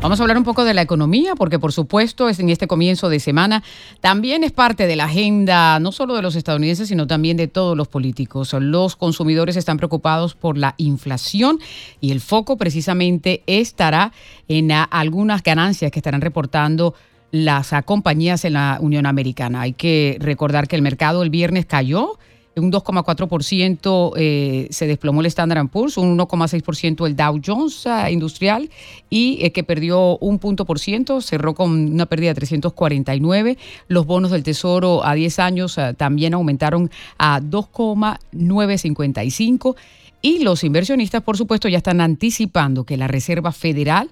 Vamos a hablar un poco de la economía, porque por supuesto es en este comienzo de semana también es parte de la agenda no solo de los estadounidenses, sino también de todos los políticos. Los consumidores están preocupados por la inflación y el foco precisamente estará en algunas ganancias que estarán reportando las compañías en la Unión Americana. Hay que recordar que el mercado el viernes cayó un 2,4% eh, se desplomó el Standard Poor's, un 1,6% el Dow Jones ah, industrial y eh, que perdió un punto por ciento, cerró con una pérdida de 349. Los bonos del Tesoro a 10 años ah, también aumentaron a 2,955 y los inversionistas, por supuesto, ya están anticipando que la Reserva Federal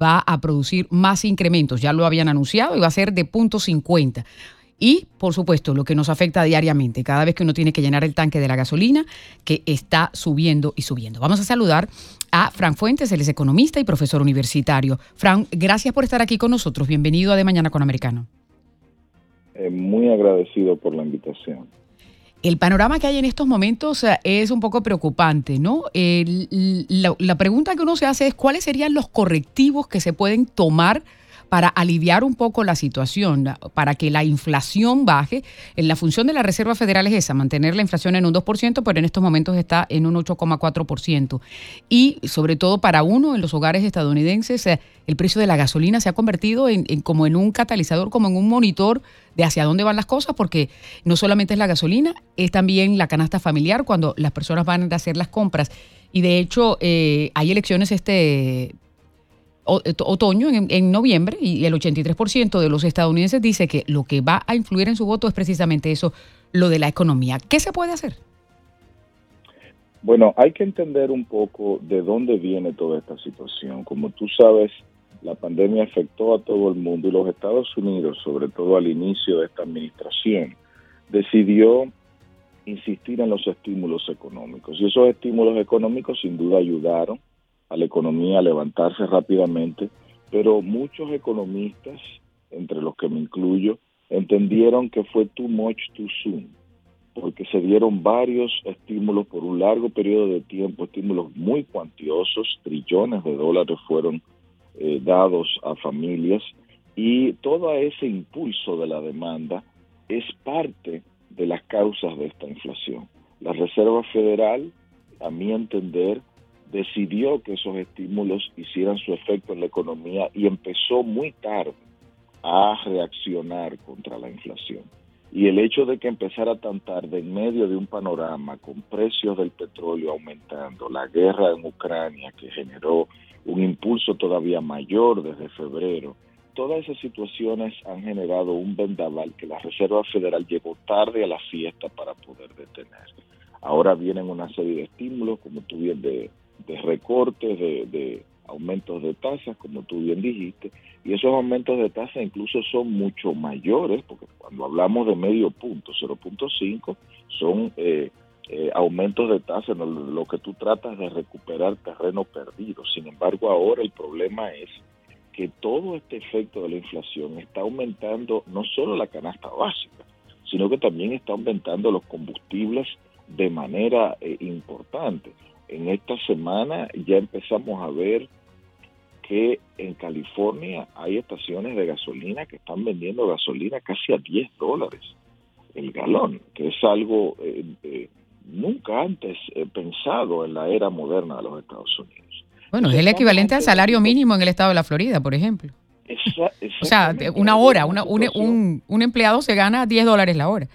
va a producir más incrementos. Ya lo habían anunciado y va a ser de punto 50. Y, por supuesto, lo que nos afecta diariamente, cada vez que uno tiene que llenar el tanque de la gasolina, que está subiendo y subiendo. Vamos a saludar a Fran Fuentes, él es economista y profesor universitario. Fran, gracias por estar aquí con nosotros. Bienvenido a De Mañana con Americano. Eh, muy agradecido por la invitación. El panorama que hay en estos momentos eh, es un poco preocupante, ¿no? la, la pregunta que uno se hace es cuáles serían los correctivos que se pueden tomar para aliviar un poco la situación, para que la inflación baje. La función de la Reserva Federal es esa, mantener la inflación en un 2%, pero en estos momentos está en un 8,4%. Y sobre todo para uno en los hogares estadounidenses, eh, el precio de la gasolina se ha convertido en, como en un catalizador, como en un monitor de hacia dónde van las cosas, porque no solamente es la gasolina, es también la canasta familiar cuando las personas van a hacer las compras. Y de hecho, eh, hay elecciones este eh, otoño, en, noviembre, y el 83% de los estadounidenses dice que lo que va a influir en su voto es precisamente eso, lo de la economía. ¿Qué se puede hacer? Bueno, hay que entender un poco de dónde viene toda esta situación. Como tú sabes, la pandemia afectó a todo el mundo y los Estados Unidos, sobre todo al inicio de esta administración, decidió insistir en los estímulos económicos. Y esos estímulos económicos sin duda ayudaron a la economía a levantarse rápidamente, pero muchos economistas, entre los que me incluyo, entendieron que fue too much too soon, porque se dieron varios estímulos por un largo periodo de tiempo, estímulos muy cuantiosos, trillones de dólares fueron eh, dados a familias y todo ese impulso de la demanda es parte de las causas de esta inflación. La Reserva Federal, a mi entender, decidió que esos estímulos hicieran su efecto en la economía y empezó muy tarde a reaccionar contra la inflación. Y el hecho de que empezara tan tarde en medio de un panorama con precios del petróleo aumentando, la guerra en Ucrania que generó un impulso todavía mayor desde febrero, todas esas situaciones han generado un vendaval que la Reserva Federal llegó tarde a la fiesta para poder detener. Ahora vienen una serie de estímulos, como tú bien de, de recortes, de, aumentos de tasas, como tú bien dijiste, y esos aumentos de tasas incluso son mucho mayores, porque cuando hablamos de medio punto, 0.5, son eh, eh, aumentos de tasas, en lo que tú tratas de recuperar terreno perdido. Sin embargo, ahora el problema es que todo este efecto de la inflación está aumentando no solo la canasta básica, sino que también está aumentando los combustibles de manera eh, importante en esta semana ya empezamos a ver que en California hay estaciones de gasolina que están vendiendo gasolina casi a 10 dólares el galón, que es algo eh, eh, nunca antes eh, pensado en la era moderna de los Estados Unidos. Bueno, es el equivalente al salario mínimo en el estado de la Florida, por ejemplo. o sea, una hora, una, un, un empleado se gana 10 dólares la hora.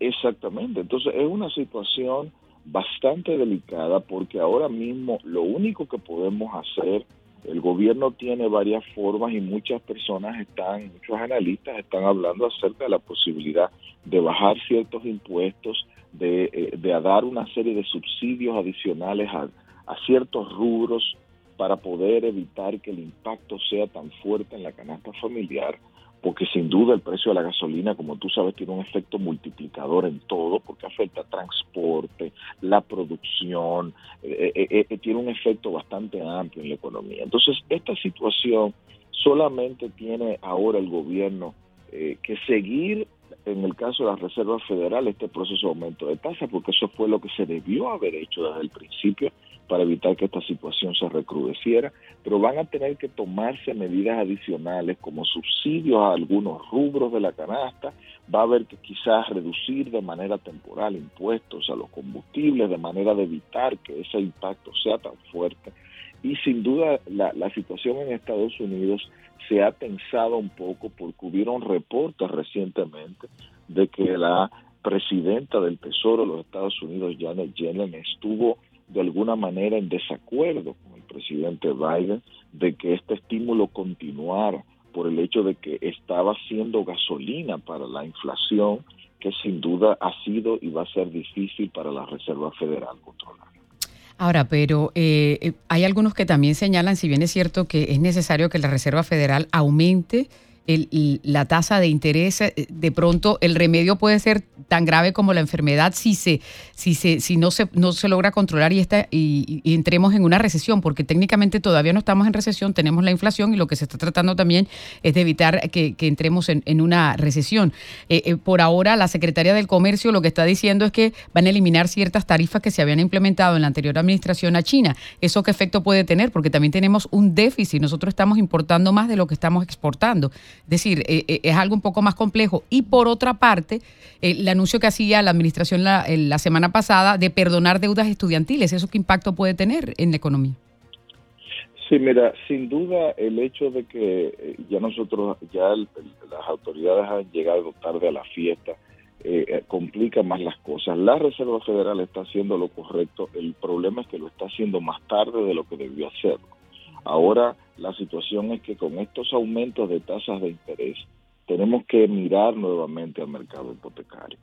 Exactamente, entonces es una situación bastante delicada porque ahora mismo lo único que podemos hacer, el gobierno tiene varias formas y muchas personas están, muchos analistas están hablando acerca de la posibilidad de bajar ciertos impuestos, de, eh, de dar una serie de subsidios adicionales a, a ciertos rubros para poder evitar que el impacto sea tan fuerte en la canasta familiar, porque sin duda el precio de la gasolina, como tú sabes, tiene un efecto multiplicador en todo, porque afecta transporte, la producción, eh, eh, eh, tiene un efecto bastante amplio en la economía. Entonces, esta situación solamente tiene ahora el gobierno que seguir, en el caso de la Reserva Federal, este proceso de aumento de tasa, porque eso fue lo que se debió haber hecho desde el principio para evitar que esta situación se recrudeciera, pero van a tener que tomarse medidas adicionales como subsidios a algunos rubros de la canasta, va a haber que quizás reducir de manera temporal impuestos a los combustibles de manera de evitar que ese impacto sea tan fuerte. Y sin duda la situación en Estados Unidos se ha tensado un poco porque hubieron reportes recientemente de que la presidenta del Tesoro de los Estados Unidos, Janet Yellen, estuvo de alguna manera en desacuerdo con el presidente Biden de que este estímulo continuara por el hecho de que estaba siendo gasolina para la inflación que sin duda ha sido y va a ser difícil para la Reserva Federal controlar. Ahora, pero eh, eh, hay algunos que también señalan, si bien es cierto que es necesario que la Reserva Federal aumente la tasa de interés, eh, de pronto el remedio puede ser tan grave como la enfermedad si se, si se, si no se, no se logra controlar y, está, y, entremos en una recesión, porque técnicamente todavía no estamos en recesión, tenemos la inflación y lo que se está tratando también es de evitar que, entremos en, una recesión. Eh, eh, por ahora, la Secretaría del Comercio lo que está diciendo es que van a eliminar ciertas tarifas que se habían implementado en la anterior administración a China. ¿Eso qué efecto puede tener? Porque también tenemos un déficit, nosotros estamos importando más de lo que estamos exportando. Es decir, eh, eh, es algo un poco más complejo. Y por otra parte, eh, el anuncio que hacía la administración la, la semana pasada de perdonar deudas estudiantiles, ¿eso qué impacto puede tener en la economía? Sí, mira, sin duda el hecho de que ya nosotros, ya las autoridades han llegado tarde a la fiesta, complica más las cosas. La Reserva Federal está haciendo lo correcto, el problema es que lo está haciendo más tarde de lo que debió hacerlo. Ahora la situación es que con estos aumentos de tasas de interés tenemos que mirar nuevamente al mercado hipotecario.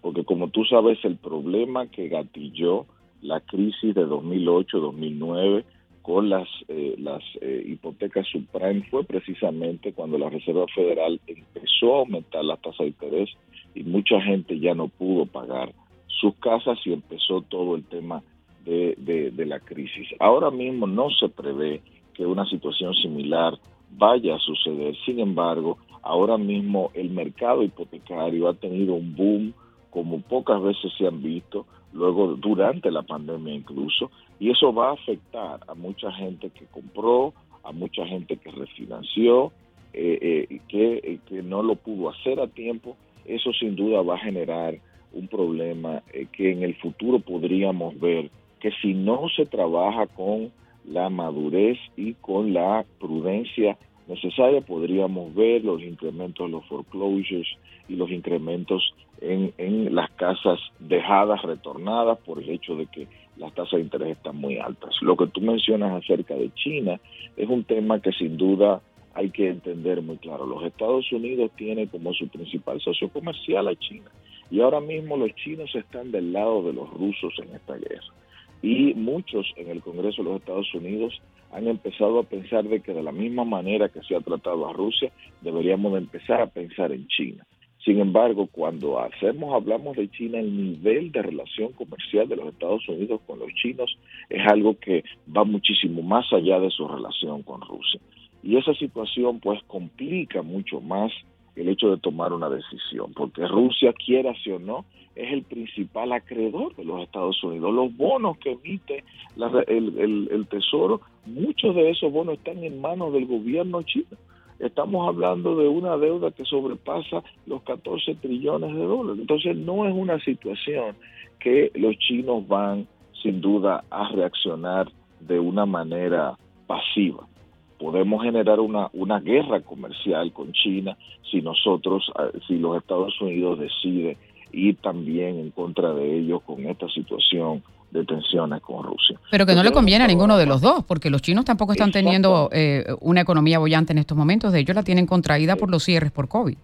Porque como tú sabes, el problema que gatilló la crisis de 2008-2009 con las, eh, las eh, hipotecas subprime fue precisamente cuando la Reserva Federal empezó a aumentar la tasa de interés y mucha gente ya no pudo pagar sus casas y empezó todo el tema de, de la crisis. Ahora mismo no se prevé que una situación similar vaya a suceder. Sin embargo, ahora mismo el mercado hipotecario ha tenido un boom como pocas veces se han visto, luego durante la pandemia incluso, y eso va a afectar a mucha gente que compró, a mucha gente que refinanció, eh, eh, que, eh, que, no lo pudo hacer a tiempo, eso sin duda va a generar un problema que en el futuro podríamos ver que si no se trabaja con la madurez y con la prudencia necesaria podríamos ver los incrementos los foreclosures y los incrementos en, en las casas dejadas, retornadas por el hecho de que las tasas de interés están muy altas. Lo que tú mencionas acerca de China es un tema que sin duda hay que entender muy claro. Los Estados Unidos tienen como su principal socio comercial a China y ahora mismo los chinos están del lado de los rusos en esta guerra y muchos en el Congreso de los Estados Unidos han empezado a pensar de que de la misma manera que se ha tratado a Rusia, deberíamos de empezar a pensar en China. Sin embargo, cuando hacemos, hablamos de China, el nivel de relación comercial de los Estados Unidos con los chinos es algo que va muchísimo más allá de su relación con Rusia. Y esa situación pues complica mucho más el hecho de tomar una decisión, porque Rusia, quiera sí o no, es el principal acreedor de los Estados Unidos. Los bonos que emite el, Tesoro, muchos de esos bonos están en manos del gobierno chino. Estamos hablando de una deuda que sobrepasa los 14 trillones de dólares. Entonces no es una situación que los chinos van sin duda a reaccionar de una manera pasiva podemos generar una, una guerra comercial con China si nosotros, eh, si los Estados Unidos deciden ir también en contra de ellos con esta situación de tensiones con Rusia. Pero que no le conviene a ninguno de los dos, porque los chinos tampoco están teniendo eh, una economía bollante en estos momentos, de ellos la tienen contraída por los cierres por COVID.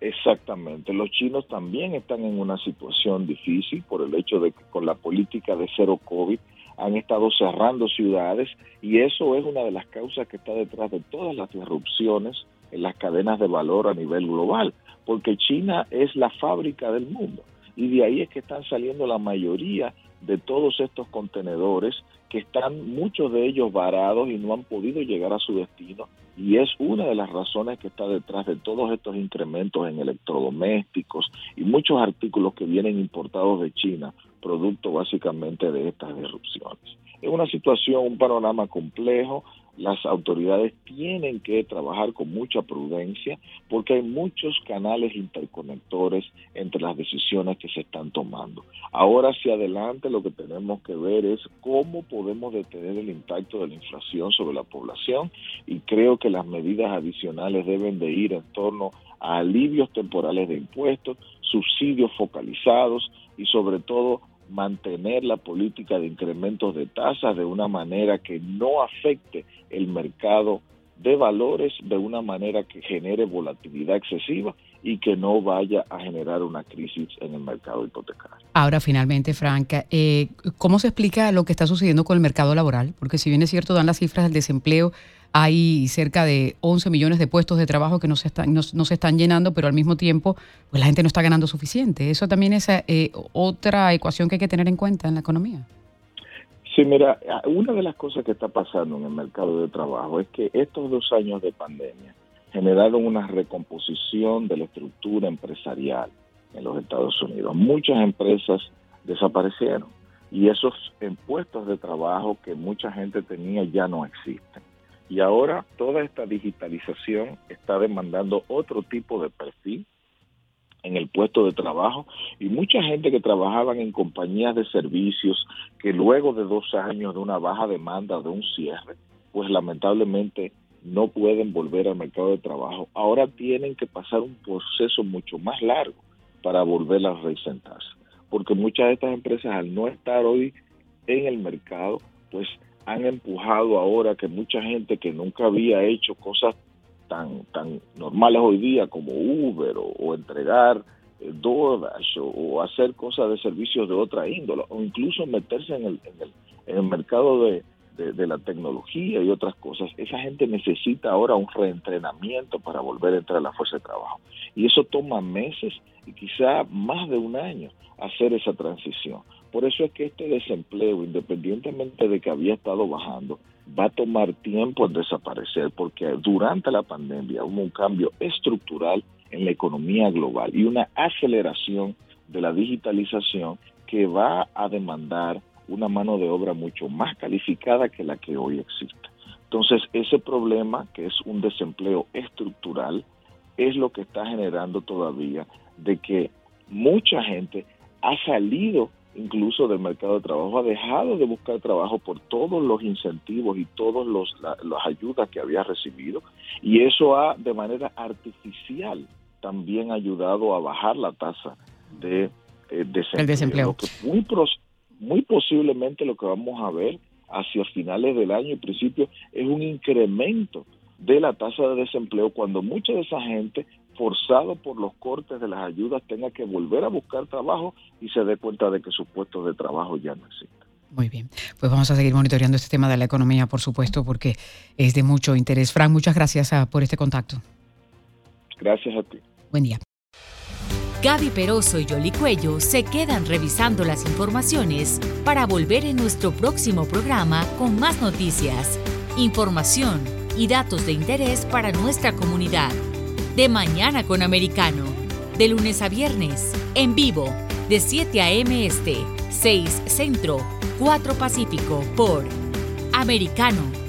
Exactamente, los chinos también están en una situación difícil por el hecho de que con la política de cero COVID han estado cerrando ciudades y eso es una de las causas que está detrás de todas las erupciones en las cadenas de valor a nivel global, porque China es la fábrica del mundo y de ahí es que están saliendo la mayoría de todos estos contenedores que están muchos de ellos varados y no han podido llegar a su destino y es una de las razones que está detrás de todos estos incrementos en electrodomésticos y muchos artículos que vienen importados de China, producto básicamente de estas disrupciones. Es una situación, un panorama complejo, las autoridades tienen que trabajar con mucha prudencia porque hay muchos canales interconectores entre las decisiones que se están tomando. Ahora hacia adelante lo que tenemos que ver es cómo podemos detener el impacto de la inflación sobre la población y creo que las medidas adicionales deben de ir en torno a alivios temporales de impuestos, subsidios focalizados y sobre todo mantener la política de incrementos de tasas de una manera que no afecte el mercado de valores de una manera que genere volatilidad excesiva y que no vaya a generar una crisis en el mercado hipotecario. Ahora, finalmente, Franca, eh, ¿cómo se explica lo que está sucediendo con el mercado laboral? Porque si bien es cierto, dan las cifras del desempleo, hay cerca de 11 millones de puestos de trabajo que no se están, no, se están llenando, pero al mismo tiempo pues la gente no está ganando suficiente. Eso también es eh, otra ecuación que hay que tener en cuenta en la economía. Sí, mira, una de las cosas que está pasando en el mercado de trabajo es que estos dos años de pandemia generaron una recomposición de la estructura empresarial en los Estados Unidos. Muchas empresas desaparecieron y esos puestos de trabajo que mucha gente tenía ya no existen. Y ahora toda esta digitalización está demandando otro tipo de perfil en el puesto de trabajo y mucha gente que trabajaban en compañías de servicios que luego de dos años de una baja demanda de un cierre, pues lamentablemente no pueden volver al mercado de trabajo. Ahora tienen que pasar un proceso mucho más largo para volver a resentarse, porque muchas de estas empresas al no estar hoy en el mercado, pues han empujado ahora que mucha gente que nunca había hecho cosas tan, tan normales hoy día como Uber o, entregar eh, DoorDash o, hacer cosas de servicios de otra índole o incluso meterse en el, en el, en el mercado de, de, la tecnología y otras cosas, esa gente necesita ahora un reentrenamiento para volver a entrar a la fuerza de trabajo. Y eso toma meses y quizá más de un año hacer esa transición. Por eso es que este desempleo, independientemente de que había estado bajando, va a tomar tiempo en desaparecer porque durante la pandemia hubo un cambio estructural en la economía global y una aceleración de la digitalización que va a demandar una mano de obra mucho más calificada que la que hoy existe. Entonces, ese problema, que es un desempleo estructural, es lo que está generando todavía de que mucha gente ha salido incluso del mercado de trabajo, ha dejado de buscar trabajo por todos los incentivos y todas las ayudas que había recibido y eso ha de manera artificial también ayudado a bajar la tasa de eh, desempleo. muy, muy posiblemente lo que vamos a ver hacia finales del año y principio es un incremento de la tasa de desempleo cuando mucha de esa gente forzado por los cortes de las ayudas tenga que volver a buscar trabajo y se dé cuenta de que sus puestos de trabajo ya no existen. Muy bien, pues vamos a seguir monitoreando este tema de la economía, por supuesto, porque es de mucho interés. Frank, muchas gracias ah, por este contacto. Gracias a ti. Buen día. Gaby Peroso y Yoli Cuello se quedan revisando las informaciones para volver en nuestro próximo programa con más noticias, información y datos de interés para nuestra comunidad de Mañana con Americano, de lunes a viernes, en vivo, de 7 a.m. Este, 6 Centro, 4 Pacífico, por Americano